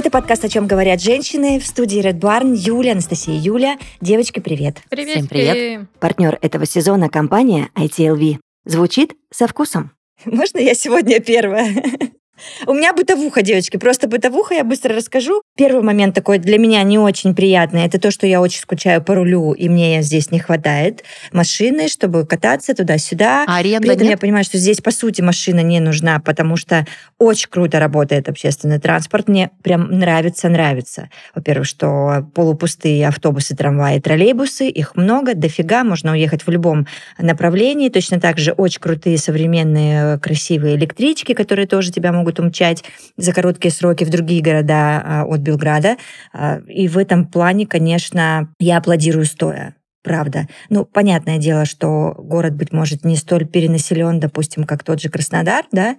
Это подкаст «О чем говорят женщины» в студии Red Barn Юля, Анастасия Юля. Девочки, привет. Привет. Всем привет. Партнер этого сезона – компания ITLV. Звучит со вкусом. Можно я сегодня первая? У меня бытовуха, девочки, просто бытовуха, я быстро расскажу. Первый момент такой для меня не очень приятный, это то, что я очень скучаю по рулю, и мне здесь не хватает машины, чтобы кататься туда-сюда. А аренда При этом нет? я понимаю, что здесь, по сути, машина не нужна, потому что очень круто работает общественный транспорт. Мне прям нравится, нравится. Во-первых, что полупустые автобусы, трамваи, троллейбусы, их много, дофига, можно уехать в любом направлении. Точно так же очень крутые современные красивые электрички, которые тоже тебя могут умчать за короткие сроки в другие города а, от Белграда. А, И в этом плане, конечно, я аплодирую стоя. Правда. Ну, понятное дело, что город, быть может, не столь перенаселен, допустим, как тот же Краснодар, да,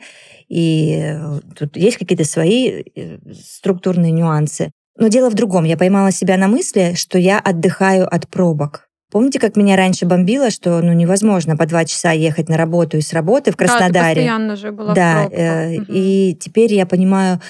и э, тут есть какие-то свои э, структурные нюансы. Но дело в другом. Я поймала себя на мысли, что я отдыхаю от пробок. Помните, как меня раньше бомбило, что ну, невозможно по два часа ехать на работу и с работы в Да, ты Краснодаре? постоянно же была Да, э, Мгм. и теперь я понимаю,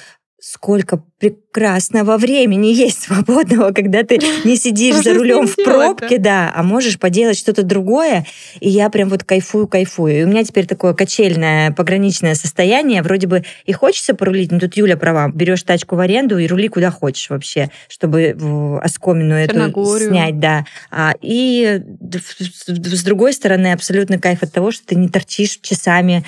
сколько прекрасного времени есть свободного, когда ты не сидишь за рулем в пробке, да, а можешь поделать что-то другое, и я прям вот кайфую, кайфую. И у меня теперь такое качельное, пограничное состояние, вроде бы и хочется порулить, но тут Юля права, берешь тачку в аренду и рули куда хочешь вообще, чтобы оскомину эту снять, да. А, и с другой стороны, абсолютно кайф от того, что ты не торчишь часами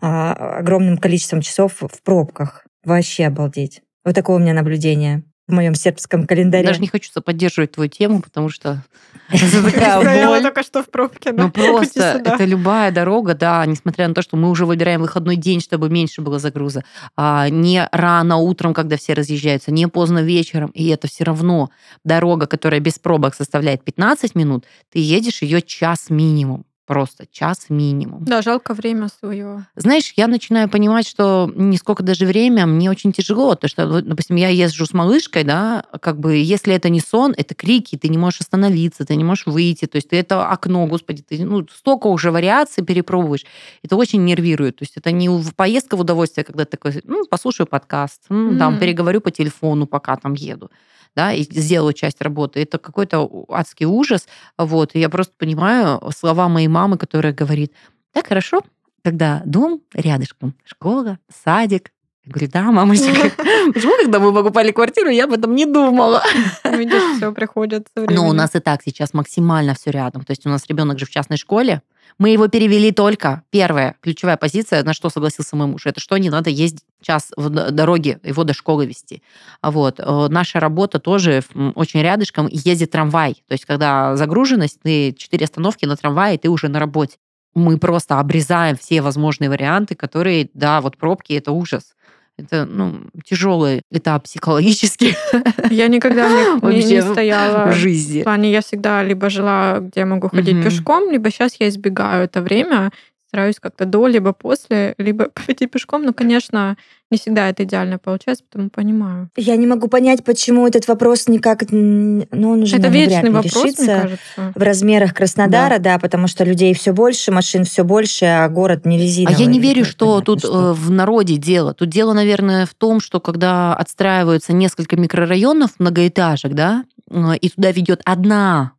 а, огромным количеством часов в пробках. Вообще обалдеть. Вот такое у меня наблюдение в моем сербском календаре. Даже не хочу поддерживать твою тему, потому что это такая боль. только что в пробке? Ну просто это любая дорога, да, несмотря на то, что мы уже выбираем выходной день, чтобы меньше было загруза, а, не рано утром, когда все разъезжаются, не поздно вечером, и это все равно дорога, которая без пробок составляет 15 минут, ты едешь ее час минимум, просто час минимум. Да, жалко время свое. Знаешь, я начинаю понимать, что не сколько даже время, мне очень тяжело, то что, допустим, я езжу с малышкой, да, как бы, если это не сон, это крики, ты не можешь остановиться, ты не можешь выйти, то есть ты это окно, господи, ты, ну, столько уже вариаций перепробуешь, это очень нервирует, то есть это не поездка в удовольствие, когда ты такой, ну, послушаю подкаст, м, там, Мгм. переговорю по телефону, пока там еду, да, и сделаю часть работы. Это какой-то адский ужас, вот, и я просто понимаю слова моей мамы, которая говорит, так хорошо, когда дом рядышком, школа, садик. Я говорю, да, мамочка. Почему, когда мы покупали квартиру, я об этом не думала? Видишь, все приходит со Но у нас и так сейчас максимально все рядом. То есть у нас ребенок же в частной школе. Мы его перевели только. Первая ключевая позиция, на что согласился мой муж, это что не надо ездить час в дороге, его до школы вести. А Вот. Э, Наша работа тоже очень рядышком, ездит трамвай. То есть когда загруженность, ты четыре остановки на трамвае, и ты уже на работе. Мы просто обрезаем все возможные варианты, которые, да, вот пробки, это ужас. Это, ну, тяжелый этап психологически Я никогда в не, не вообще в стояла. В жизни. плане я всегда либо жила, где я могу ходить Мгм. пешком, либо сейчас я избегаю это время, стараюсь как-то до, либо после, либо пойти пешком. Ну, конечно, не всегда это идеально получается, потому понимаю. Я не могу понять, почему этот вопрос никак... Ну, он уже, это наверное, вечный вряд ли вопрос, мне решится. кажется. В размерах Краснодара, да. потому что людей все больше, машин все больше, а город не А резиновый. я не верю, что понятно, тут что. э, в народе дело. Тут дело, наверное, в том, что когда отстраиваются несколько микрорайонов многоэтажек, да, э, и туда ведет одна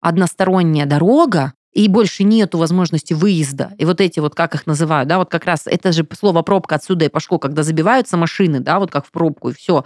односторонняя дорога, и больше нету возможности выезда. И вот эти вот, как их называют, да, вот как раз это же слово пробка отсюда и пошло, когда забиваются машины, да, вот как в пробку, и все.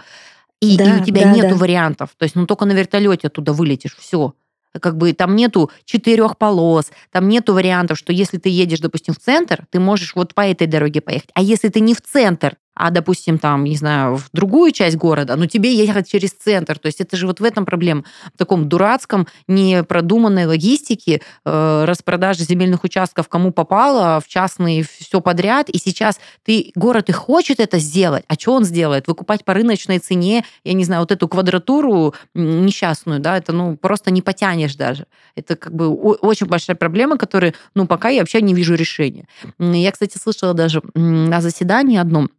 И, и Да, у тебя да, нету да. вариантов. То есть, ну, только на вертолете оттуда вылетишь, все. Как бы там нету четырех полос, там нету вариантов, что если ты едешь, допустим, в центр, ты можешь вот по этой дороге поехать. А если ты не в центр, а, допустим, там, не знаю, в другую часть города, ну, тебе ехать через центр. То есть это же вот в этом проблема. В таком дурацком, непродуманной логистике, э, распродажи земельных участков кому попало, в частные все подряд. И сейчас ты, город и хочет это сделать. А что он сделает? Выкупать по рыночной цене, я не знаю, вот эту квадратуру несчастную, да, это, ну, просто не потянешь даже. Это как бы очень большая проблема, которая, ну, пока я вообще не вижу решения. Я, кстати, слышала даже на заседании одном,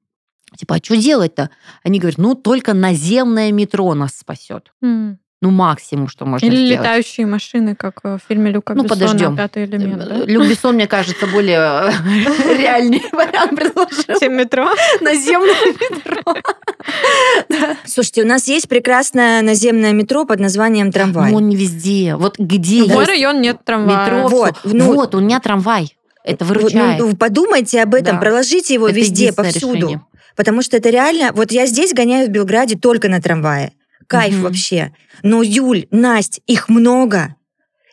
Типа, а что делать-то? Они говорят, ну, только наземное метро нас спасет. М. Ну, максимум, что можно Или сделать. летающие машины, как в фильме Люка Ну, Бессона подождем. «Пятый элемент», да? Люк Бессон, мне кажется, более реальный вариант предложил. Чем метро. Наземное метро. Слушайте, у нас есть прекрасное наземное метро под названием трамвай. Он не везде. Вот где В мой район нет трамвая. метро, Вот, ну- вот, у меня трамвай. Это Вот, выручает. ну, подумайте об этом, Да. проложите его Это везде, повсюду. решение. Потому что это реально... Вот я здесь гоняю в Белграде только на трамвае. Кайф Мгм. вообще. Но, Юль, Насть, их много.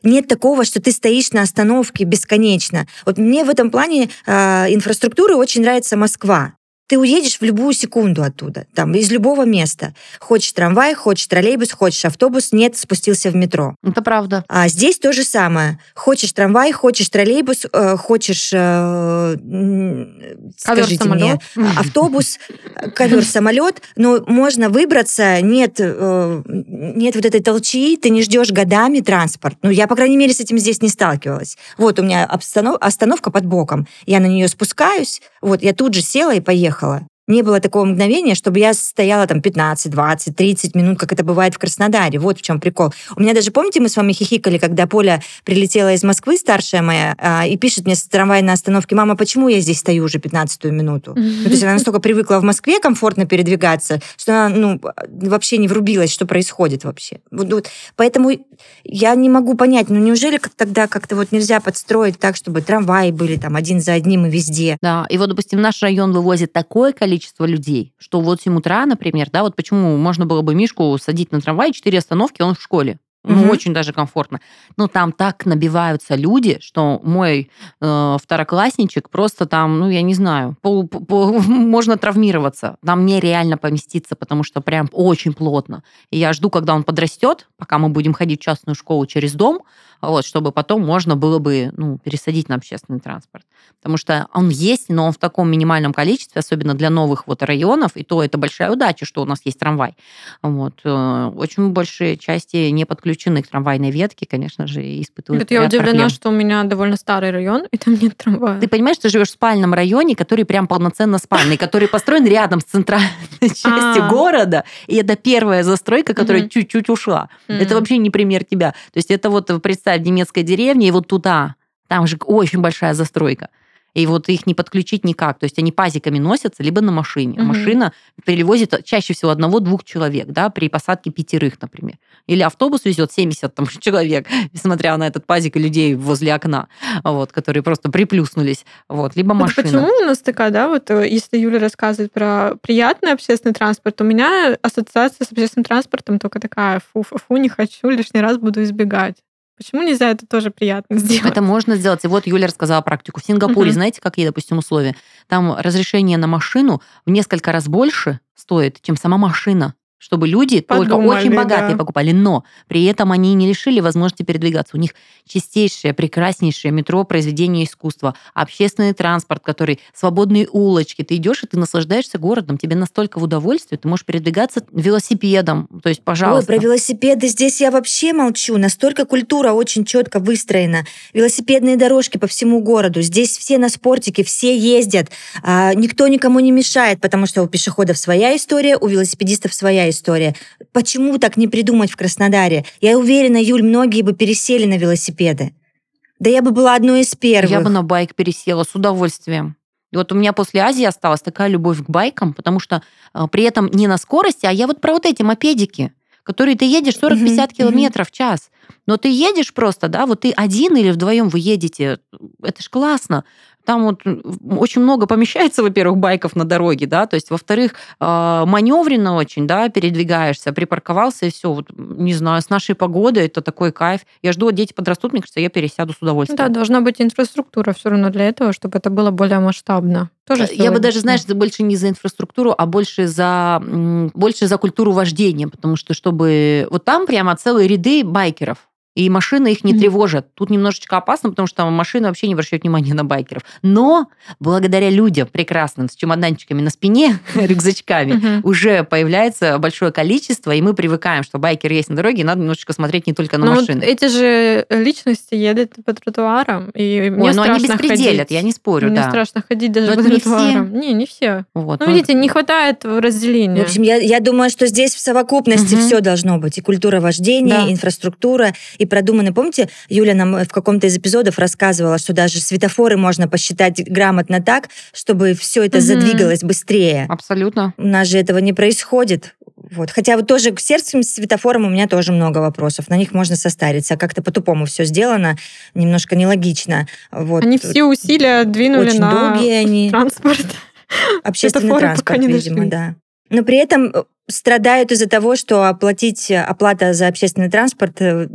Нет такого, что ты стоишь на остановке бесконечно. Вот мне в этом плане э, инфраструктуры очень нравится Москва. Ты уедешь в любую секунду оттуда, там, из любого места. Хочешь трамвай, хочешь троллейбус, хочешь автобус, нет, спустился в метро. Это правда. А здесь то же самое. Хочешь трамвай, хочешь троллейбус, э, хочешь, э, скажите мне, Ковер-самолет. автобус, ковер, самолет, но можно выбраться, нет, э, нет вот этой толчи, ты не ждешь годами транспорт. Ну, я, по крайней мере, с этим здесь не сталкивалась. Вот у меня обстанов- остановка под боком, я на нее спускаюсь, вот, я тут же села и поехала уехала. Не было такого мгновения, чтобы я стояла там 15, 20, 30 минут, как это бывает в Краснодаре. Вот в чем прикол. У меня даже, помните, мы с вами хихикали, когда Поля прилетела из Москвы, старшая моя, а, и пишет мне с трамвайной остановки, мама, почему я здесь стою уже 15 минуту? Ну, то есть она настолько привыкла в Москве комфортно передвигаться, что она ну, вообще не врубилась, что происходит вообще. Вот, вот. Поэтому я не могу понять, ну неужели как тогда как-то вот нельзя подстроить так, чтобы трамваи были там один за одним и везде? Да, и вот, допустим, наш район вывозит такое количество людей, что вот в 7 утра, например, да, вот почему можно было бы Мишку садить на трамвай, 4 остановки, он в школе. Ну, Мгм. очень даже комфортно. Но там так набиваются люди, что мой э, второклассничек просто там, ну, я не знаю, пол- по- по- можно травмироваться. Там нереально поместиться, потому что прям очень плотно. И я жду, когда он подрастет, пока мы будем ходить в частную школу через дом, вот, чтобы потом можно было бы ну, пересадить на общественный транспорт. Потому что он есть, но он в таком минимальном количестве, особенно для новых вот районов, и то это большая удача, что у нас есть трамвай. Вот. э, Очень большие части не подключены к трамвайной ветке, конечно же, испытывают я удивлена, проблем. что у меня довольно старый район, и там нет трамвая. Ты понимаешь, ты живешь в спальном районе, который прям полноценно спальный, который построен рядом с центральной частью А. города, и это первая застройка, которая чуть-чуть ушла. Это вообще не пример тебя. То есть это вот, представь, немецкая деревня, и вот туда, там же очень большая застройка. И вот их не подключить никак. То есть они пазиками носятся, либо на машине. Мгм. Машина перевозит чаще всего одного-двух человек, да, при посадке пятерых, например. Или автобус везет 70 там, человек, несмотря на этот пазик и людей возле окна, вот, которые просто приплюснулись. Вот, либо Вот машина. почему у нас такая, да, вот э, если Юля рассказывает про приятный общественный транспорт, у меня ассоциация с общественным транспортом только такая, фу, фу, фу, не хочу, лишний раз буду избегать. Почему нельзя это тоже приятно сделать? Это можно сделать. И вот Юля рассказала практику. В Сингапуре, Мгм. знаете, какие, допустим, условия? Там разрешение на машину в несколько раз больше стоит, чем сама машина чтобы люди только Подумали, очень богатые да. покупали, но при этом они не лишили возможности передвигаться. У них чистейшее, прекраснейшее метро произведение искусства, общественный транспорт, который свободные улочки. Ты идешь и ты наслаждаешься городом, тебе настолько в удовольствие, ты можешь передвигаться велосипедом. То есть, пожалуйста. Ой, про велосипеды здесь я вообще молчу. Настолько культура очень четко выстроена. Велосипедные дорожки по всему городу. Здесь все на спортике, все ездят. А, никто никому не мешает, потому что у пешеходов своя история, у велосипедистов своя история. Почему так не придумать в Краснодаре? Я уверена, Юль, многие бы пересели на велосипеды. Да я бы была одной из первых. Я бы на байк пересела с удовольствием. И вот у меня после Азии осталась такая любовь к байкам, потому что э, при этом не на скорости, а я вот про вот эти мопедики, которые ты едешь 40-50 Мгм, километров в час. Но ты едешь просто, да, вот ты один или вдвоем вы едете, это ж классно. Там вот очень много помещается, во-первых, байков на дороге, да, то есть, во-вторых, э, маневренно очень, да, передвигаешься, припарковался и все. Вот, не знаю, с нашей погодой это такой кайф. Я жду, дети подрастут, мне кажется, я пересяду с удовольствием. Да, должна быть инфраструктура все равно для этого, чтобы это было более масштабно. Тоже Э, Я бы даже, знаешь, больше не за инфраструктуру, а больше за, больше за культуру вождения, потому что чтобы... Вот там прямо целые ряды байкеров. И машины их не Мгм. тревожат. Тут немножечко опасно, потому что машины вообще не обращают внимания на байкеров. Но благодаря людям прекрасным с чемоданчиками на спине, рюкзачками, Мгм. уже появляется большое количество, и мы привыкаем, что байкер есть на дороге, и надо немножечко смотреть не только на Ну, вот машины. эти же личности едут по тротуарам, и мне Ой, но они страшно беспределят, ходить. я не спорю, Мне да. страшно ходить даже Но по это не все. тротуарам. Не, не все. Вот, Ну, ну, видите, не хватает разделения. В общем, я, я думаю, что здесь в совокупности Мгм. все должно быть. И культура вождения, Да. инфраструктура, и продумано. Помните, Юля нам в каком-то из эпизодов рассказывала, что даже светофоры можно посчитать грамотно так, чтобы все это Мгм. задвигалось быстрее. Абсолютно. У нас же этого не происходит. Вот. Хотя вот тоже к сердцем с светофором у меня тоже много вопросов. На них можно состариться. Как-то по-тупому все сделано, немножко нелогично. Вот. Они все усилия двинули Очень на долгие они. транспорт. Общественный Светофоры транспорт, видимо, да. Но при этом э, страдают из-за того, что оплатить э, оплата за общественный транспорт э,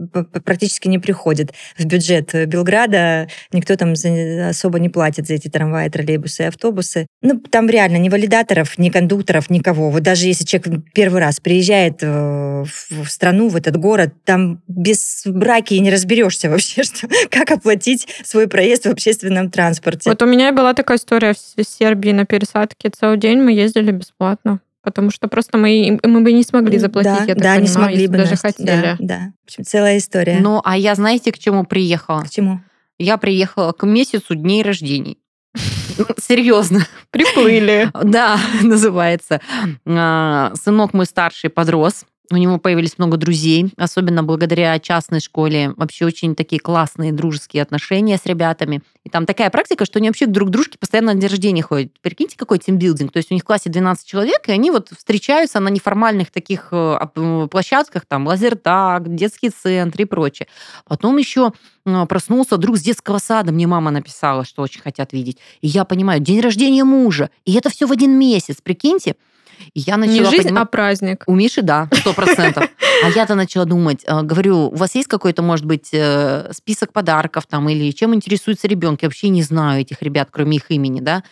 практически не приходит в бюджет э, Белграда. Никто там за- особо не платит за эти трамваи, троллейбусы и автобусы. Ну, там реально ни валидаторов, ни кондукторов, никого. Вот даже если человек первый раз приезжает в страну, в этот город, там без браки и не разберешься вообще, что, как оплатить свой проезд в общественном транспорте. Вот у меня была такая история в Сербии на пересадке. Целый день мы ездили бесплатно. Потому что просто мы, мы бы не смогли заплатить, да, я так да, не понимаю, смогли если бы, даже Настя. хотели. Да, да. В общем, целая история. Ну, а я знаете, к чему приехала? К чему? Я приехала к месяцу дней рождений. Серьезно. Приплыли. Да, называется. А, Сынок мой старший подрос. У него появились много друзей, особенно благодаря частной школе. Вообще очень такие классные дружеские отношения с ребятами. И там такая практика, что они вообще друг к дружке постоянно на день рождения ходят. Прикиньте, какой тимбилдинг. То есть у них в классе 12 человек, и они вот встречаются на неформальных таких э, э, площадках, там, лазертаг, детский центр и прочее. Потом еще э, проснулся друг с детского сада, мне мама написала, что очень хотят видеть. И я понимаю, день рождения мужа. И это все в один месяц, прикиньте. И я начала Не жизнь, понимать- а праздник. у Миши, да, сто процентов. А я-то начала думать, э, говорю, у вас есть какой-то, может быть, э, список подарков там или чем интересуется ребенок? Я вообще не знаю этих ребят, кроме их имени, да.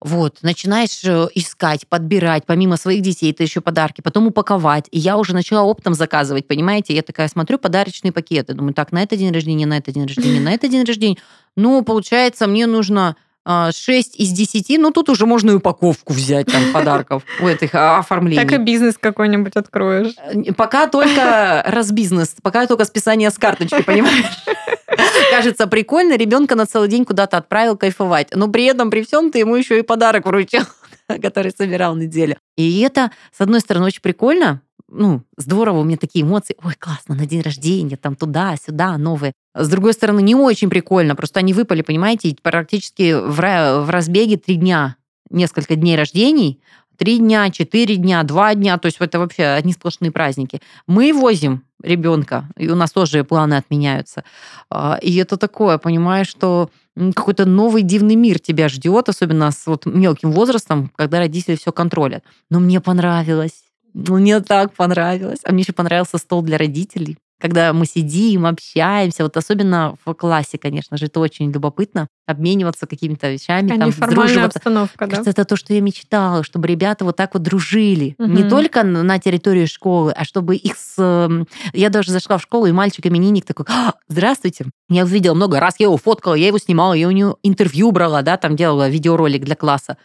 Вот, начинаешь э, искать, подбирать, помимо своих детей, это еще подарки, потом упаковать. И я уже начала оптом заказывать, понимаете? Я такая смотрю подарочные пакеты, думаю, так, на это день рождения, на это день рождения, на это день рождения. Ну, получается, мне нужно 6 из 10, ну, тут уже можно и упаковку взять там подарков у этих а, оформлений. Так и бизнес какой-нибудь откроешь. Э, Пока только разбизнес, пока только списание с карточки, понимаешь? Кажется прикольно, ребенка на целый день куда-то отправил кайфовать. Но при этом, при всем, ты ему еще и подарок вручил, который собирал неделю. И это, с одной стороны, очень прикольно, ну, здорово, у меня такие эмоции, ой, классно, на день рождения, там туда-сюда, новые. С другой стороны, не очень прикольно, просто они выпали, понимаете, практически в, в разбеге три дня, несколько дней рождений, три дня, четыре дня, два дня, то есть это вообще одни сплошные праздники. Мы возим ребенка, и у нас тоже планы отменяются. А, И это такое, понимаешь, что какой-то новый дивный мир тебя ждет, особенно с вот мелким возрастом, когда родители все контролят. Но мне понравилось. Ну, Мне так понравилось. А мне еще понравился стол для родителей. Когда мы сидим, общаемся, вот особенно в классе, конечно же, это очень любопытно, обмениваться какими-то вещами, А там, неформальная сдруживаться. обстановка, да? Кажется, это то, что я мечтала, чтобы ребята вот так вот дружили. Не Мгм. только на на территории школы, а чтобы их с... эм, Я даже зашла в школу, и мальчик-именинник такой, «А, здравствуйте. Я увидела много раз, я его фоткала, я его снимала, я у него интервью брала, да, там делала видеоролик для класса.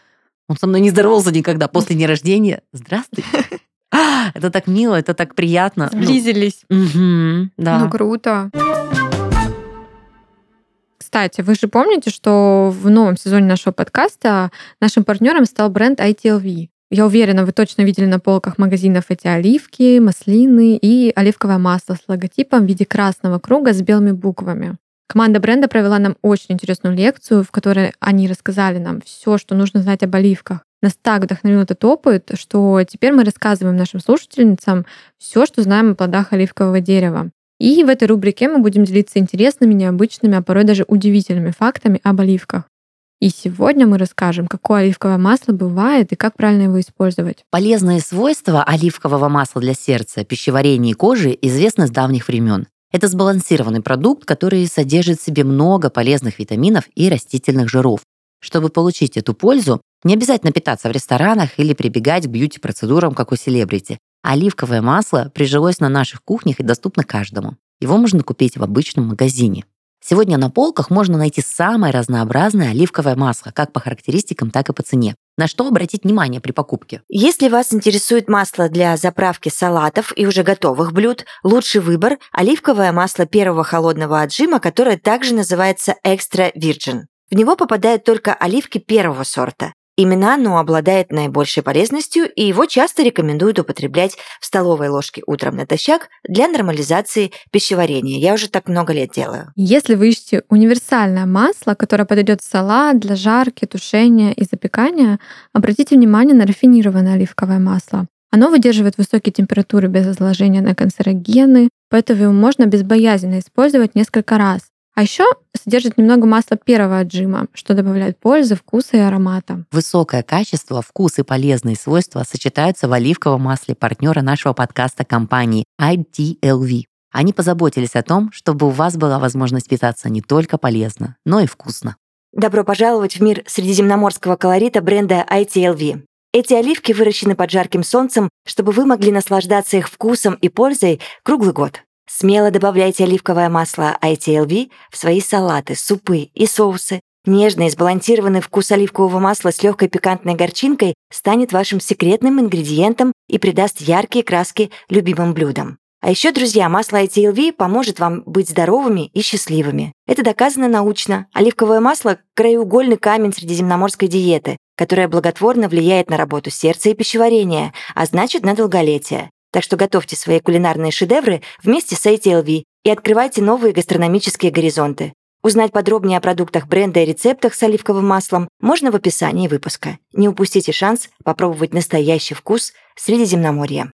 Он со мной не здоровался никогда после дня рождения. Здравствуйте. А, Это так мило, это так приятно. Ну, Сблизились. мгм, да. Ну, круто. Кстати, вы же помните, что в новом сезоне нашего подкаста нашим партнером стал бренд ITLV. Я уверена, вы точно видели на полках магазинов эти оливки, маслины и оливковое масло с логотипом в виде красного круга с белыми буквами. Команда бренда провела нам очень интересную лекцию, в которой они рассказали нам все, что нужно знать об оливках. Нас так вдохновил этот опыт, что теперь мы рассказываем нашим слушательницам все, что знаем о плодах оливкового дерева. И в этой рубрике мы будем делиться интересными, необычными, а порой даже удивительными фактами об оливках. И сегодня мы расскажем, какое оливковое масло бывает и как правильно его использовать. Полезные свойства оливкового масла для сердца, пищеварения и кожи известны с давних времен. Это сбалансированный продукт, который содержит в себе много полезных витаминов и растительных жиров. Чтобы получить эту пользу, не обязательно питаться в ресторанах или прибегать к бьюти-процедурам, как у селебрити. Оливковое масло прижилось на наших кухнях и доступно каждому. Его можно купить в обычном магазине. Сегодня на полках можно найти самое разнообразное оливковое масло, как по характеристикам, так и по цене. На что обратить внимание при покупке? Если вас интересует масло для заправки салатов и уже готовых блюд, лучший выбор – оливковое масло первого холодного отжима, которое также называется Extra Virgin. В него попадают только оливки первого сорта. Именно оно обладает наибольшей полезностью, и его часто рекомендуют употреблять в столовой ложке утром натощак для нормализации пищеварения. Я уже так много лет делаю. Если вы ищете универсальное масло, которое подойдет в салат для жарки, тушения и запекания, обратите внимание на рафинированное оливковое масло. Оно выдерживает высокие температуры без изложения на канцерогены, поэтому его можно безбоязненно использовать несколько раз. А еще содержит немного масла первого отжима, что добавляет пользы, вкуса и аромата. Высокое качество, вкус и полезные свойства сочетаются в оливковом масле партнера нашего подкаста компании ITLV. Они позаботились о том, чтобы у вас была возможность питаться не только полезно, но и вкусно. Добро пожаловать в мир средиземноморского колорита бренда ITLV. Эти оливки выращены под жарким солнцем, чтобы вы могли наслаждаться их вкусом и пользой круглый год. Смело добавляйте оливковое масло ITLV в свои салаты, супы и соусы. Нежный сбалансированный вкус оливкового масла с легкой пикантной горчинкой станет вашим секретным ингредиентом и придаст яркие краски любимым блюдам. А еще, друзья, масло ITLV поможет вам быть здоровыми и счастливыми. Это доказано научно. Оливковое масло – краеугольный камень средиземноморской диеты, которая благотворно влияет на работу сердца и пищеварения, а значит, на долголетие. Так что готовьте свои кулинарные шедевры вместе с ATLV и открывайте новые гастрономические горизонты. Узнать подробнее о продуктах бренда и рецептах с оливковым маслом можно в описании выпуска. Не упустите шанс попробовать настоящий вкус Средиземноморья.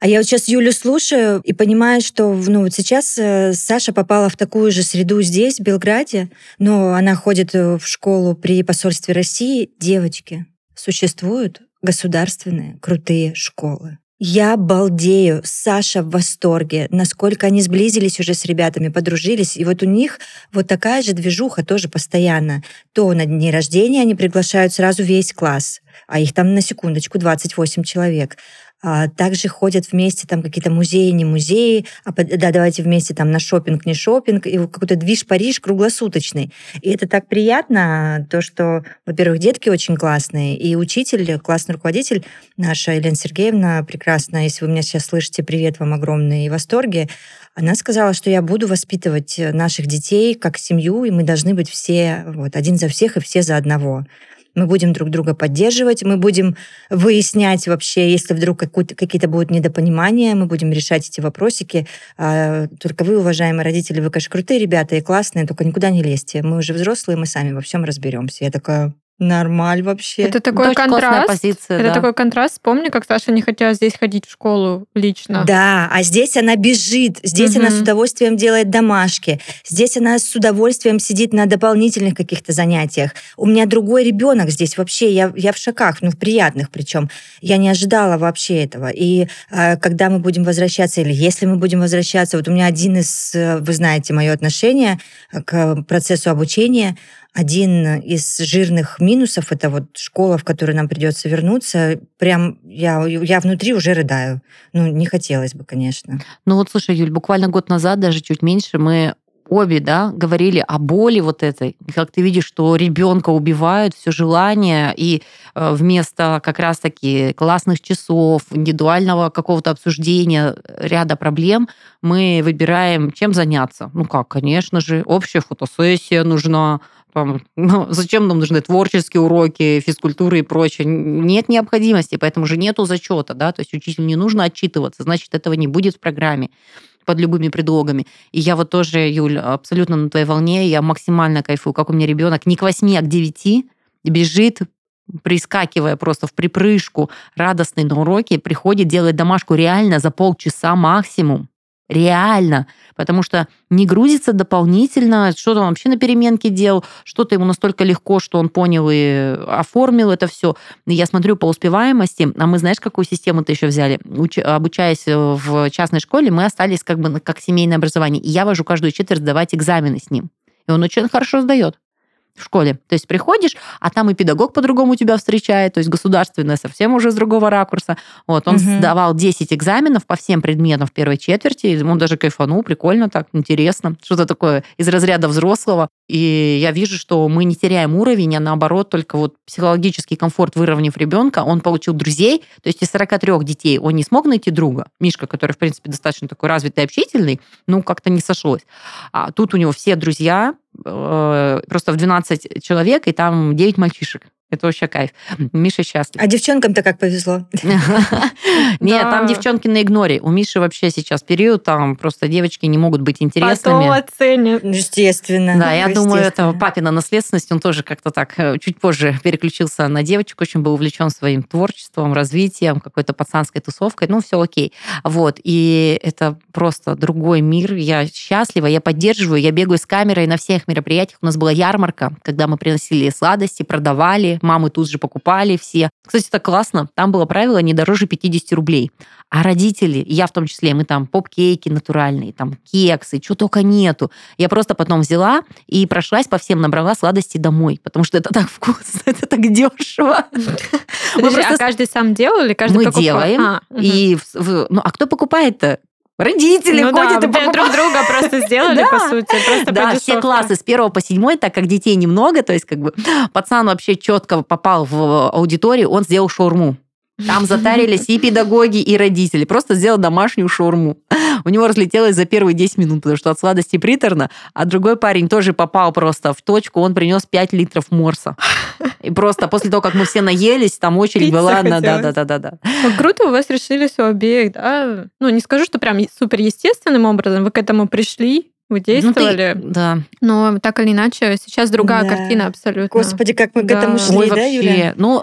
А я вот сейчас Юлю слушаю и понимаю, что ну, вот сейчас э, Саша попала в такую же среду здесь, в Белграде, но она ходит э, в школу при посольстве России. Девочки, существуют государственные крутые школы. Я балдею, Саша в восторге, насколько они сблизились уже с ребятами, подружились. И вот у них вот такая же движуха тоже постоянно. То на дни рождения они приглашают сразу весь класс, а их там на секундочку 28 человек. А, также ходят вместе там какие-то музеи, не музеи, а да, давайте вместе там на шопинг, не шопинг, и какой-то движ Париж круглосуточный. И это так приятно, то, что, во-первых, детки очень классные, и учитель, классный руководитель наша Елена Сергеевна прекрасная, если вы меня сейчас слышите, привет вам огромный и восторге, она сказала, что я буду воспитывать наших детей как семью, и мы должны быть все вот, один за всех и все за одного мы будем друг друга поддерживать, мы будем выяснять вообще, если вдруг какие-то будут недопонимания, мы будем решать эти вопросики. А, только вы, уважаемые родители, вы, конечно, крутые ребята и классные, только никуда не лезьте. Мы уже взрослые, мы сами во всем разберемся. Я такая, Нормаль вообще. Это такой Очень контраст. позиция, это да. такой контраст. Помни, как Саша не хотела здесь ходить в школу лично. Да, а здесь она бежит, здесь Мгм. она с удовольствием делает домашки, здесь она с удовольствием сидит на дополнительных каких-то занятиях. У меня другой ребенок здесь вообще, я, я в шоках, ну в приятных причем. Я не ожидала вообще этого. И э, когда мы будем возвращаться, или если мы будем возвращаться, вот у меня один из, э, вы знаете, мое отношение к процессу обучения, один из жирных минусов это вот школа, в которую нам придется вернуться. Прям я, я внутри уже рыдаю. Ну, не хотелось бы, конечно. Ну вот, слушай, Юль, буквально год назад, даже чуть меньше, мы обе, да, говорили о боли вот этой. Как ты видишь, что ребенка убивают, все желание, и э, вместо как раз-таки классных часов, индивидуального какого-то обсуждения ряда проблем, мы выбираем, чем заняться. Ну как, конечно же, общая фотосессия нужна, там, ну, зачем нам нужны творческие уроки, физкультуры и прочее? Нет необходимости, поэтому же нету зачета, да, то есть учителю не нужно отчитываться, значит, этого не будет в программе под любыми предлогами. И я вот тоже, Юль, абсолютно на твоей волне, я максимально кайфую, как у меня ребенок не к 8, а к 9 бежит, прискакивая просто в припрыжку, радостный на уроке, приходит, делает домашку реально за полчаса максимум. Реально. Потому что не грузится дополнительно, что-то он вообще на переменке делал, что-то ему настолько легко, что он понял и оформил это все. Я смотрю по успеваемости, а мы знаешь, какую систему-то еще взяли? Уч- обучаясь в частной школе, мы остались как бы как семейное образование. И я вожу каждую четверть сдавать экзамены с ним. И он очень хорошо сдает. В школе. То есть приходишь, а там и педагог по-другому тебя встречает, то есть государственное совсем уже с другого ракурса. Вот, он Мгм. сдавал 10 экзаменов по всем предметам в первой четверти, он даже кайфанул, прикольно так, интересно. Что-то такое из разряда взрослого. И я вижу, что мы не теряем уровень, а наоборот, только вот психологический комфорт, выровняв ребенка, он получил друзей, то есть из 43 детей он не смог найти друга. Мишка, который, в принципе, достаточно такой развитый, общительный, ну, как-то не сошлось. А тут у него все друзья, э, просто в 12 человек, и там 9 мальчишек. Это вообще кайф. Миша счастлив. А девчонкам-то как повезло. Нет, там девчонки на игноре. У Миши вообще сейчас период, там просто девочки не могут быть Потом интересными. оценят. Естественно. Да, я думаю, это папина наследственность, он тоже как-то так э, чуть позже переключился на девочек, очень был увлечен своим творчеством, развитием, какой-то пацанской тусовкой, ну, все окей. Вот, и это просто другой мир, я счастлива, я поддерживаю, я бегаю с камерой на всех мероприятиях. У нас была ярмарка, когда мы приносили сладости, продавали, мамы тут же покупали все. Кстати, это классно, там было правило не дороже 50 рублей. А родители, я в том числе, мы там поп-кейки натуральные, там кексы, что только нету. Я просто потом взяла и прошлась по всем, набрала сладости домой, потому что это так вкусно, это так дешево. Мы Подожди, просто а каждый сам делал или каждый мы покупал? делаем, А, и ну а кто покупает-то? Родители ну да, ходят и вы друг покупают. друга просто сделали, Да. по сути, просто Да, все классы с первого по седьмой, так как детей немного, то есть как бы пацан вообще четко попал в аудиторию, он сделал шаурму. Там затарились и педагоги, и родители. Просто сделал домашнюю шаурму. У него разлетелось за первые 10 минут, потому что от сладости приторно. А другой парень тоже попал просто в точку. Он принес 5 литров морса. И просто после того, как мы все наелись, там очередь Пить была на... захотелось. Да-да-да-да. Ну, круто, у вас решились у обеих, да? Ну, не скажу, что прям супер естественным образом вы к этому пришли, вы Ну, ты- действовали, Да. но так или иначе сейчас другая Да. картина абсолютно. Господи, как мы к Да. этому шли, Ой, да, вообще. Юля? Ну,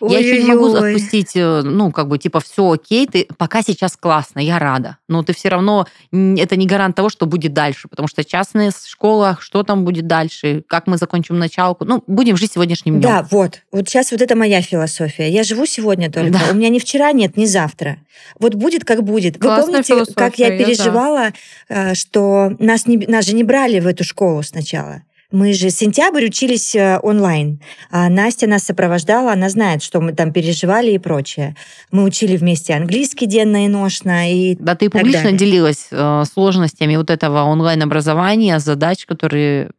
Я еще не могу отпустить, э, ну, как бы, типа, все окей, ты пока сейчас классно, я рада. Но ты все равно, это не гарант того, что будет дальше, потому что частная школа, что там будет дальше, как мы закончим началку, ну, будем жить сегодняшним днем. Да, вот. Вот сейчас вот это моя философия. Я живу сегодня только. Да. У меня ни вчера нет, ни завтра. Вот будет, как будет. Вы Классная помните, как я я переживала, э, что нас, не, нас же не брали в эту школу сначала. Мы же сентябрь учились э, онлайн. А Настя нас сопровождала, она знает, что мы там переживали и прочее. Мы учили вместе английский денно и ношно. И Да, ты публично далее. делилась э, сложностями вот этого онлайн-образования, задач, которые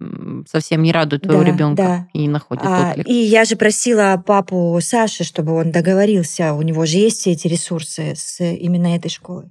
совсем не радуют твоего Да, ребенка да. и не находят А, отклик. и я же просила папу Саши, чтобы он договорился, у него же есть все эти ресурсы с именно этой школой.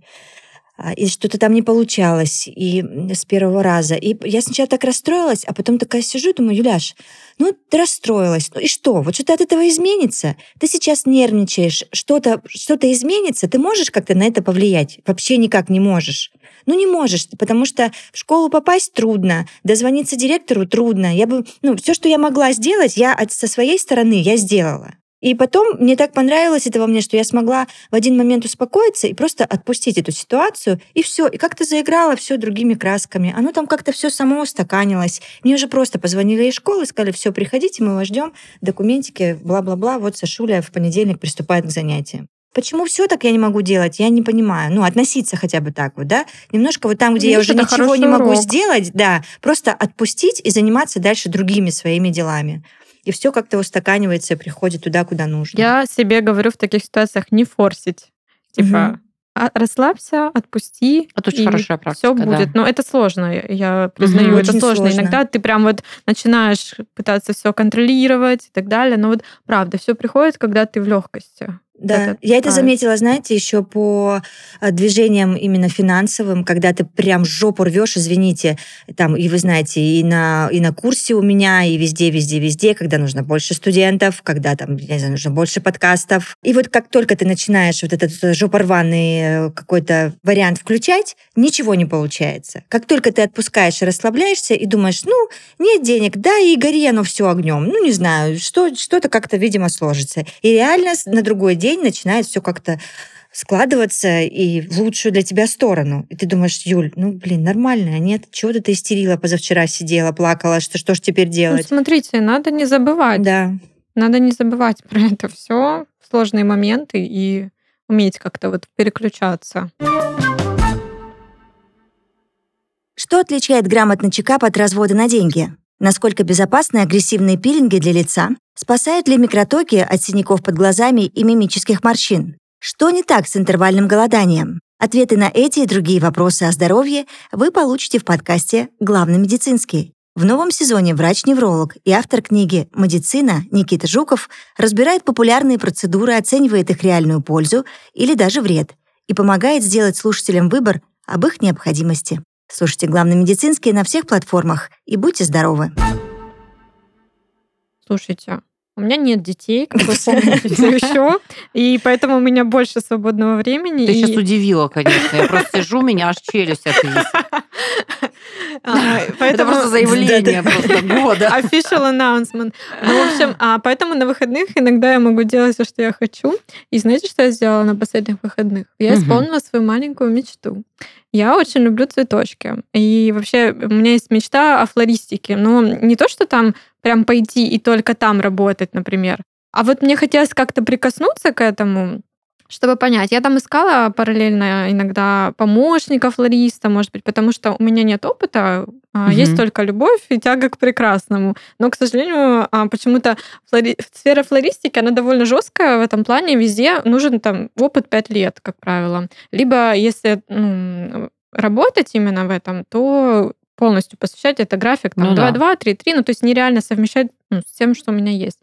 А, И что-то там не получалось и с первого раза. И я сначала так расстроилась, а потом такая сижу и думаю, Юляш, ну ты расстроилась, ну и что? Вот что-то от этого изменится? Ты сейчас нервничаешь, что-то что изменится, ты можешь как-то на это повлиять? Вообще никак не можешь. Ну, не можешь, потому что в школу попасть трудно, дозвониться директору трудно. Я бы, ну, все, что я могла сделать, я со своей стороны я сделала. И потом мне так понравилось это во мне, что я смогла в один момент успокоиться и просто отпустить эту ситуацию, и все. И как-то заиграла все другими красками. Оно там как-то все само устаканилось. Мне уже просто позвонили из школы, сказали, все, приходите, мы вас ждем, документики, бла-бла-бла, вот Сашуля в понедельник приступает к занятиям. Почему все так я не могу делать, я не понимаю. Ну, относиться хотя бы так вот, да? Немножко вот там, где я Видишь, уже это ничего не могу урок. сделать, да, просто отпустить и заниматься дальше другими своими делами. И все как-то устаканивается и приходит туда, куда нужно. Я себе говорю в таких ситуациях не форсить. Типа, а- расслабься, отпусти. Это очень и хорошая практика, Все да. будет. Но это сложно, я- признаю, Мгм. это Очень сложно. сложно. Иногда ты прям вот начинаешь пытаться все контролировать и так далее. Но вот правда, все приходит, когда ты в легкости. Да, Это я это заметила, знаете, еще по э, движениям именно финансовым, когда ты прям жопу рвешь, извините, там, и вы знаете, и на, и на курсе у меня, и везде, везде, везде, когда нужно больше студентов, когда там, я не знаю, нужно больше подкастов. И вот как только ты начинаешь вот этот э, жопорванный э, какой-то вариант включать, ничего не получается. Как только ты отпускаешь и расслабляешься, и думаешь, ну, нет денег, да, и гори оно все огнем. Ну, не знаю, что, что-то как-то, видимо, сложится. И реально на другой день начинает все как-то складываться и в лучшую для тебя сторону. И ты думаешь, Юль, ну, блин, нормально, а нет? Чего ты истерила позавчера, сидела, плакала, что, что ж теперь Ну, делать? смотрите, надо не забывать. да. Надо не забывать про это все, сложные моменты и уметь как-то вот переключаться. Что отличает грамотный чекап от развода на деньги? Насколько безопасны агрессивные пилинги для лица? Спасают ли микротоки от синяков под глазами и мимических морщин? Что не так с интервальным голоданием? Ответы на эти и другие вопросы о здоровье вы получите в подкасте «Главный медицинский». В новом сезоне врач-невролог и автор книги «Медицина» Никита Жуков разбирает популярные процедуры, оценивает их реальную пользу или даже вред и помогает сделать слушателям выбор об их необходимости. Слушайте «Главный медицинский» на всех платформах и будьте здоровы. Слушайте, у меня нет детей, как вы помните, еще, и поэтому у меня больше свободного времени. Ты и... сейчас удивила, конечно. Я просто сижу, у меня аж челюсть отвисла. А, Это поэтому- просто заявление просто года. Official announcement. Ну, в общем, а поэтому на выходных иногда я могу делать все, что я хочу. И знаете, что я сделала на последних выходных? Я исполнила свою маленькую мечту. Я очень люблю цветочки. И вообще у меня есть мечта о флористике. Но не то, что там прям пойти и только там работать, например. А вот мне хотелось как-то прикоснуться к этому, чтобы понять. Я там искала параллельно иногда помощника флориста, может быть, потому что у меня нет опыта, а, есть только любовь и тяга к прекрасному. Но, к сожалению, а, почему-то флори- сфера флористики, она довольно жесткая в этом плане. Везде нужен там опыт 5 лет, как правило. Либо если ну, работать именно в этом, то полностью посвящать это график там Ну да. 2-2, 3-3, ну то есть нереально совмещать ну, с тем, что у меня есть.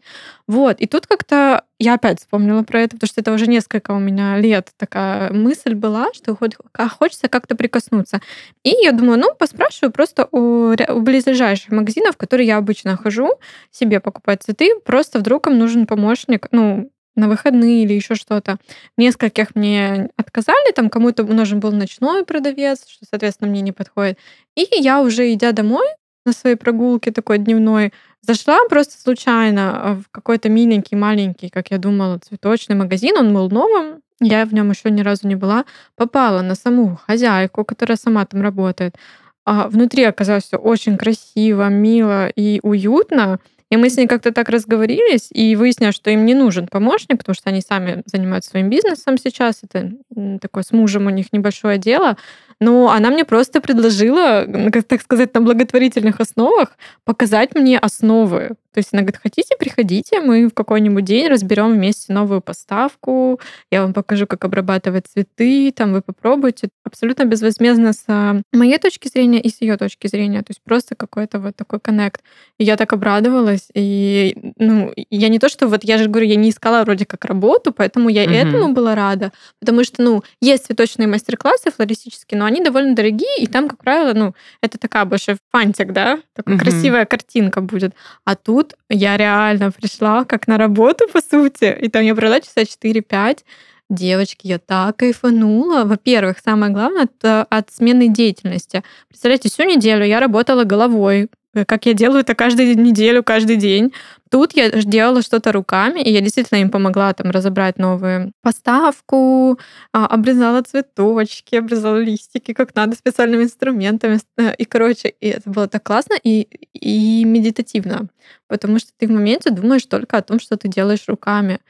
Вот, и тут как-то я опять вспомнила про это, потому что это уже несколько у меня лет такая мысль была, что хоть а хочется как-то прикоснуться. И я думаю, ну, поспрашиваю просто у, у близлежащих магазинов, в которые я обычно хожу, себе покупать цветы, просто вдруг им нужен помощник, ну, на выходные или еще что-то. Нескольких мне отказали, там кому-то нужен был ночной продавец, что, соответственно, мне не подходит. И я уже, идя домой на своей прогулке такой дневной, зашла просто случайно а, в какой-то миленький, маленький, как я думала, цветочный магазин. Он был новым, я в нем еще ни разу не была. Попала на саму хозяйку, которая сама там работает. А внутри оказалось все очень красиво, мило и уютно. И мы с ней как-то так разговорились, и выяснилось, что им не нужен помощник, потому что они сами занимаются своим бизнесом сейчас. Это такое с мужем у них небольшое дело. Но она мне просто предложила, так сказать, на благотворительных основах показать мне основы. То есть она говорит, хотите, приходите, мы в какой-нибудь день разберем вместе новую поставку, я вам покажу, как обрабатывать цветы, там вы попробуйте. Абсолютно безвозмездно с моей точки зрения и с ее точки зрения. То есть просто какой-то вот такой коннект. И я так обрадовалась. И, ну, я не то, что вот, я же говорю, я не искала вроде как работу, поэтому я Мгм. этому была рада. Потому что, ну, есть цветочные мастер-классы флористические, но они довольно дорогие, и там, как правило, ну, это такая больше фантик, да? Такая Мгм. красивая картинка будет. А тут я реально пришла как на работу, по сути, и там я брала часа 4-5, Девочки, я так кайфанула. Во-первых, самое главное, это от смены деятельности. Представляете, всю неделю я работала головой, как я делаю это каждую неделю, каждый день. Тут я делала что-то руками, и я действительно им помогла там разобрать новую поставку, а, обрезала цветочки, обрезала листики, как надо, специальными инструментами. Э, И, короче, и это было так классно и, и медитативно, потому что ты в моменте думаешь только о том, что ты делаешь руками.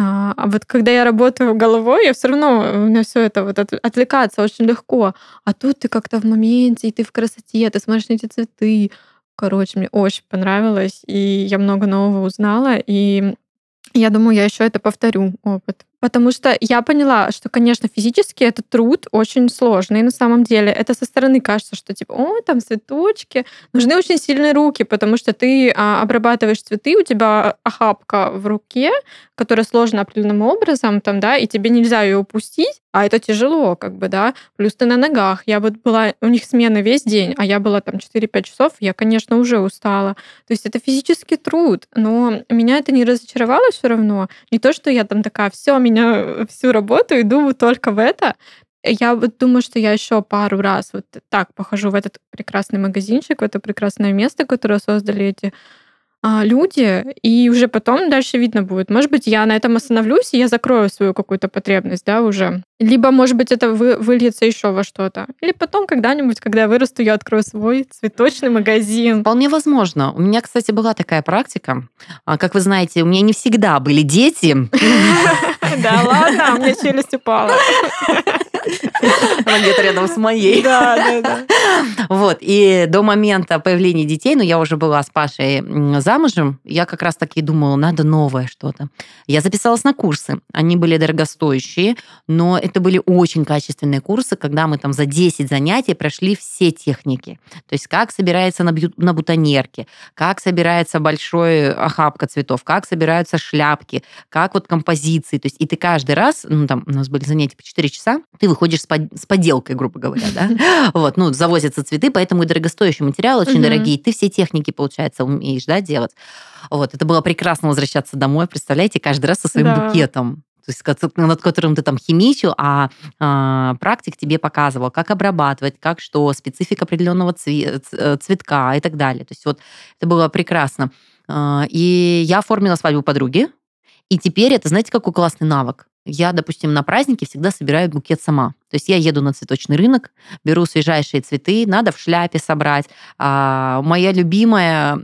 А а вот когда я работаю головой, я все равно, у меня все это вот от- отвлекаться очень легко. А тут ты как-то в моменте, и ты в красоте, ты смотришь на эти цветы. Короче, мне очень понравилось, и я много нового узнала, и я думаю, я еще это повторю опыт. Потому что я поняла, что, конечно, физически этот труд очень сложный на самом деле. Это со стороны кажется, что типа, ой, там цветочки. Нужны очень сильные руки, потому что ты а, обрабатываешь цветы, у тебя охапка в руке, которая сложена определенным образом, там, да, и тебе нельзя ее упустить, а это тяжело, как бы, да. Плюс ты на ногах. Я вот была, у них смена весь день, а я была там 4-5 часов, я, конечно, уже устала. То есть это физический труд, но меня это не разочаровало все равно. Не то, что я там такая, все, меня всю работу иду только в это. Я вот думаю, что я еще пару раз вот так похожу в этот прекрасный магазинчик, в это прекрасное место, которое создали эти люди, и уже потом дальше видно будет. Может быть, я на этом остановлюсь, и я закрою свою какую-то потребность, да, уже. Либо, может быть, это вы, выльется еще во что-то. Или потом когда-нибудь, когда я вырасту, я открою свой цветочный магазин. Вполне возможно. У меня, кстати, была такая практика. А, Как вы знаете, у меня не всегда были дети. Да ладно, у меня челюсть упала. Она где-то рядом с моей. Да, да, да. Вот, и до момента появления детей, ну, я уже была с Пашей замужем, я как раз таки думала, надо новое что-то. Я записалась на курсы. Они были дорогостоящие, но это были очень качественные курсы, когда мы там за 10 занятий прошли все техники. То есть как собирается на, бью- на бутонерке, как собирается большой охапка цветов, как собираются шляпки, как вот композиции. То есть и ты каждый раз, ну, там у нас были занятия по 4 часа, ты выходишь с, под, с поделкой, грубо говоря, да? Вот, ну, завозятся цветы, поэтому и дорогостоящие материалы очень дорогие. Ты все техники, получается, умеешь, да, делать. Вот, это было прекрасно возвращаться домой, представляете, каждый раз со своим букетом. То есть, над которым ты там химичил, а, а практик тебе показывал, как обрабатывать, как что, специфика определенного цве- ц- цветка и так далее. То есть вот это было прекрасно. А, И я оформила свадьбу подруги, и теперь это, знаете, какой классный навык? Я, допустим, на празднике всегда собираю букет сама. То есть я еду на цветочный рынок, беру свежайшие цветы, надо в шляпе собрать. А, моя любимая,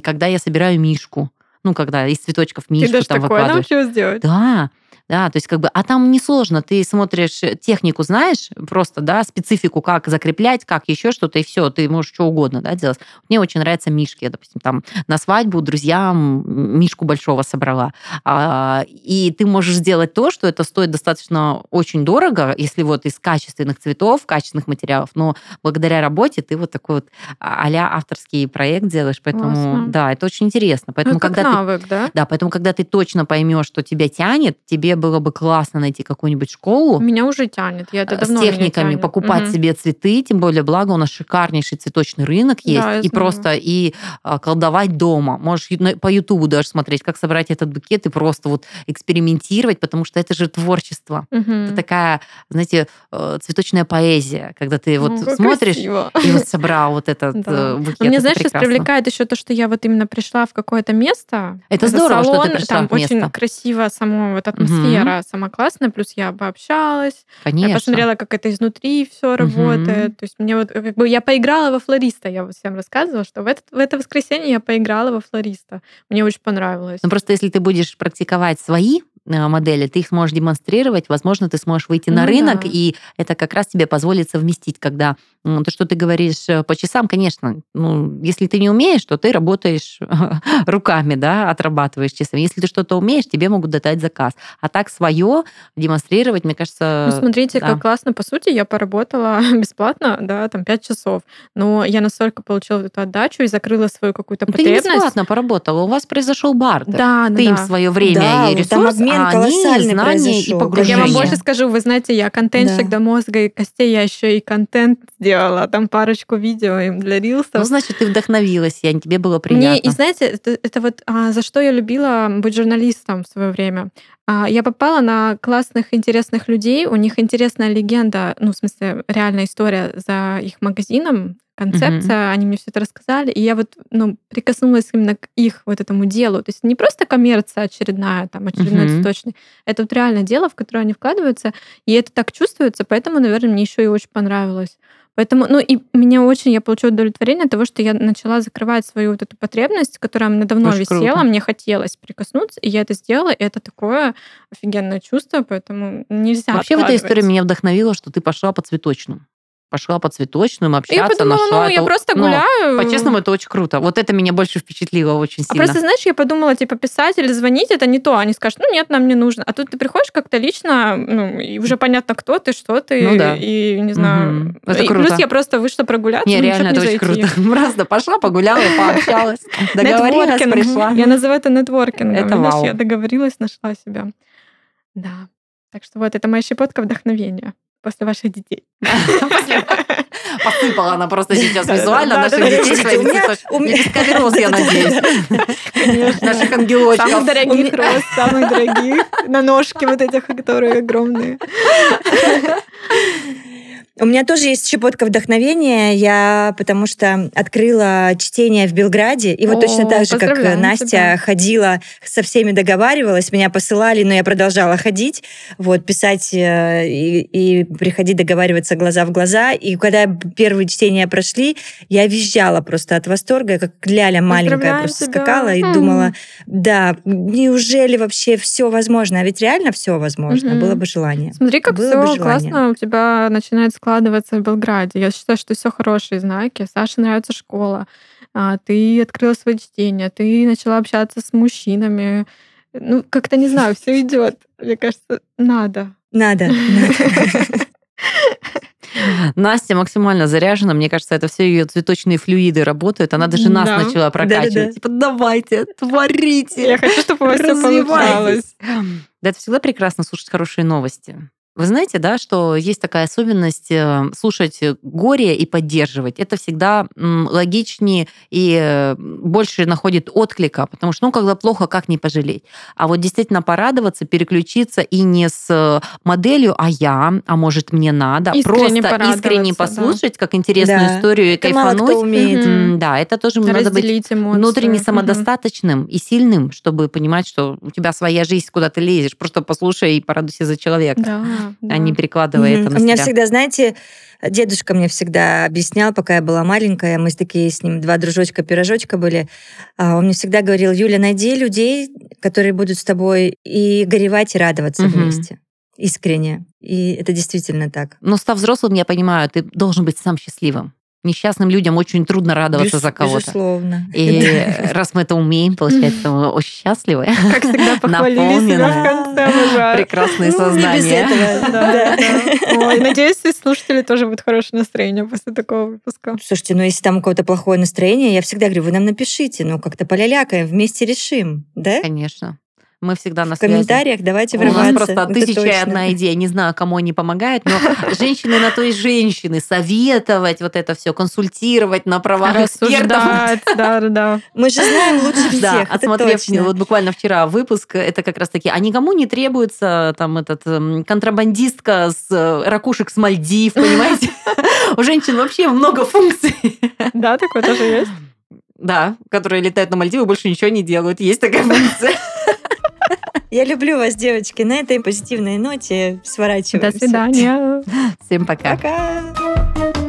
когда я собираю мишку. Ну, когда из цветочков Ты мишку даже там такое выкладываешь. научилась делать? Да, да, то есть как бы, а там несложно, ты смотришь э, технику, знаешь, просто, да, специфику, как закреплять, как еще что-то, и все, ты можешь что угодно, да, делать. Мне очень нравятся мишки, я, допустим, там на свадьбу друзьям мишку большого собрала, А, и ты можешь сделать то, что это стоит достаточно очень дорого, если вот из качественных цветов, качественных материалов, но благодаря работе ты вот такой вот а- а-ля авторский проект делаешь, поэтому, Классно. да, это очень интересно. Поэтому, Ну, когда ты навык, да? да, поэтому, когда ты точно поймешь, что тебя тянет, тебе было бы классно найти какую-нибудь школу Меня уже тянет. Я это э, с давно меня техниками, тянет. покупать Мгм. себе цветы, тем более, благо у нас шикарнейший цветочный рынок Да, есть, я и знаю. просто и а, колдовать дома. Можешь по Ютубу даже смотреть, как собрать этот букет и просто вот экспериментировать, потому что это же творчество. Мгм. Это такая, знаете, э, цветочная поэзия, когда ты вот Ну, смотришь красиво. и вот собрал вот этот Да. э, букет. Но мне, Это знаешь, сейчас прекрасно. привлекает еще то, что я вот именно пришла в какое-то место. Это здорово, что ты салон, пришла там в место. очень красиво сама вот атмосфера, сама классная, плюс я пообщалась, Конечно. я посмотрела, как это изнутри все работает. То есть мне вот как бы я поиграла во флориста, я вот всем рассказывала, что в, этот, в это воскресенье я поиграла во флориста. Мне очень понравилось. Ну, просто если ты будешь практиковать свои э, модели, ты их сможешь демонстрировать, возможно, ты сможешь выйти на Ну рынок, да. и это как раз тебе позволит совместить, когда то, что ты говоришь э, по часам, конечно, ну, если ты не умеешь, то ты работаешь руками, да, отрабатываешь часами. Если ты что-то умеешь, тебе могут дать заказ. А так свое демонстрировать, мне кажется... Ну, смотрите, да. как классно. По сути, я поработала бесплатно, да, там 5 часов. Но я настолько получила эту отдачу и закрыла свою какую-то Ну, ты не потребность. бесплатно поработала, у вас произошел бартер. Да, да, ты им да. свое время Да, и вот там ресурс, обмен а они знания и произошел. Погружение. я вам больше скажу, вы знаете, я контентщик Да. до мозга и костей, я еще и контент сделала, там парочку видео им для Ну, рилсов. значит, ты вдохновилась, Янь, тебе было приятно. Мне, и знаете, это, это вот а, за что я любила быть журналистом в свое время. А, я попала на классных, интересных людей, у них интересная легенда, ну, в смысле, реальная история за их магазином, концепция, они мне все это рассказали, и я вот, ну, прикоснулась именно к их вот этому делу. То есть не просто коммерция очередная, там, очередной Мгм. цветочный, это вот реальное дело, в которое они вкладываются, и это так чувствуется, поэтому, наверное, мне еще и очень понравилось. Поэтому, ну и меня очень, я получила удовлетворение от того, что я начала закрывать свою вот эту потребность, которая мне давно Очень висела, круто. мне хотелось прикоснуться, и я это сделала, и это такое офигенное чувство, поэтому нельзя Вообще в этой истории меня вдохновило, что ты пошла по цветочным. Пошла по цветочным, общаться, я подумала, нашла. ну, я это- просто ну, гуляю. По-честному, это очень круто. Вот это меня больше впечатлило очень А сильно. просто, знаешь, я подумала, типа, писать или звонить, это не то. Они скажут, ну, нет, нам не нужно. А тут ты приходишь как-то лично, ну, и уже понятно, кто ты, что ты. Ну да. И, не знаю... Мгм. Это и круто. плюс я просто вышла прогуляться, Не, реально, это не очень зайти. круто. Просто пошла, погуляла, пообщалась, договорилась, пришла. Я называю это нетворкингом. Это вау. я договорилась, нашла себя. Да. Так что вот, это моя щепотка вдохновения после ваших детей. Посыпала она просто сейчас визуально наших детей у меня- Лепестками роз, я надеюсь. Конечно. Наших ангелочков. Самых дорогих роз, самых дорогих. На ножки вот этих, которые огромные. У меня тоже есть щепотка вдохновения. Я потому что открыла чтение в Белграде. И вот О, точно так же, как Настя тебя. ходила, со всеми договаривалась, меня посылали, но я продолжала ходить, вот, писать э, и, и приходить договариваться глаза в глаза. И когда первые чтения прошли, я визжала просто от восторга, как ляля маленькая просто тебя. скакала и М. думала, да, неужели вообще все возможно? А ведь реально все возможно, Мгм. было бы желание. Смотри, как Было бы все желание. классно у тебя начинает складываться в Белграде. Я считаю, что все хорошие знаки. Саше нравится школа, а, ты открыла свое чтение, ты начала общаться с мужчинами. Ну, как-то не знаю, все идет. Мне кажется, надо. Надо. надо. Настя максимально заряжена. Мне кажется, это все ее цветочные флюиды работают. Она даже нас Да. начала прокачивать. Да-да-да. Типа, давайте, творите. Я хочу, чтобы у вас все получалось. Да, это всегда прекрасно слушать хорошие новости. Вы знаете, да, что есть такая особенность э, слушать горе и поддерживать. Это всегда логичнее и э, больше находит отклика, потому что, ну, когда плохо, как не пожалеть. А вот действительно порадоваться, переключиться и не с э, моделью «а я», «а может мне надо», Искренне просто искренне порадоваться, да. послушать, как интересную Да. историю и Это мало кайфануть. кто умеет. Да, это тоже надо быть Разделить эмоции. внутренне самодостаточным и сильным, чтобы понимать, что у тебя своя жизнь, куда ты лезешь. Просто послушай и порадуйся за человека, Да, да. а не перекладывай Мгм. это на У меня всегда, знаете, дедушка мне всегда объяснял, пока я была маленькая, мы такие с ним два дружочка-пирожочка были, а, он мне всегда говорил, Юля, найди людей, которые будут с тобой и горевать, и радоваться Мгм. вместе. Искренне. И это действительно так. Но став взрослым, я понимаю, ты должен быть сам счастливым. Несчастным людям очень трудно радоваться Без- за кого-то. Безусловно. И раз мы это умеем, получается, мы очень счастливы. Как всегда похвалили себя в конце, обожаю. Прекрасные Ну. Ой, надеюсь, и слушатели тоже будет хорошее настроение после такого выпуска. Слушайте, ну если там у кого-то плохое настроение, я всегда говорю, вы нам напишите, ну как-то полялякаем, вместе решим, да? Конечно. Мы всегда на В связи. комментариях давайте У нас врываться. просто это тысяча и точно. одна идея. Не знаю, кому они помогают, но женщины на то и женщины. Советовать вот это все, консультировать на правах экспертов. Рассуждать, да, да, да. Мы же знаем лучше всех, Да, отсмотрев вот буквально вчера выпуск, это как раз таки, а никому не требуется там этот эм, контрабандистка с э, ракушек с Мальдив, понимаете? У женщин вообще много функций. Да, такое тоже есть. Да, которые летают на Мальдивы, больше ничего не делают. Есть такая функция. Я люблю вас, девочки. На этой позитивной ноте сворачиваемся. До свидания. Всем пока. Пока.